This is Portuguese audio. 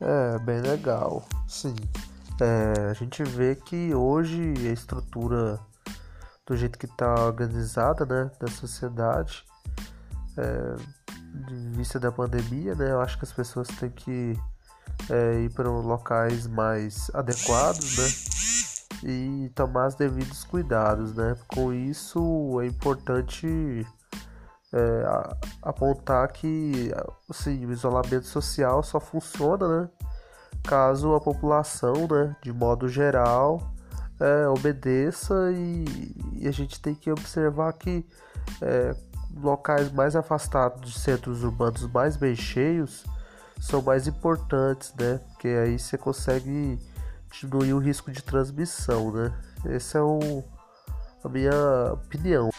É, bem legal. Sim. É, a gente vê que hoje a estrutura do jeito que está organizada, né, da sociedade, é, de vista da pandemia, né, eu acho que as pessoas têm que é, ir para locais mais adequados, né, e tomar os devidos cuidados, né. Com isso é importante é, apontar que assim, o isolamento social só funciona, né, caso a população, né, de modo geral, é, obedeça e, e, a gente tem que observar que é, locais mais afastados de centros urbanos mais bem cheios são mais importantes, né? Porque aí você consegue diminuir o risco de transmissão, né? Essa é o, a minha opinião.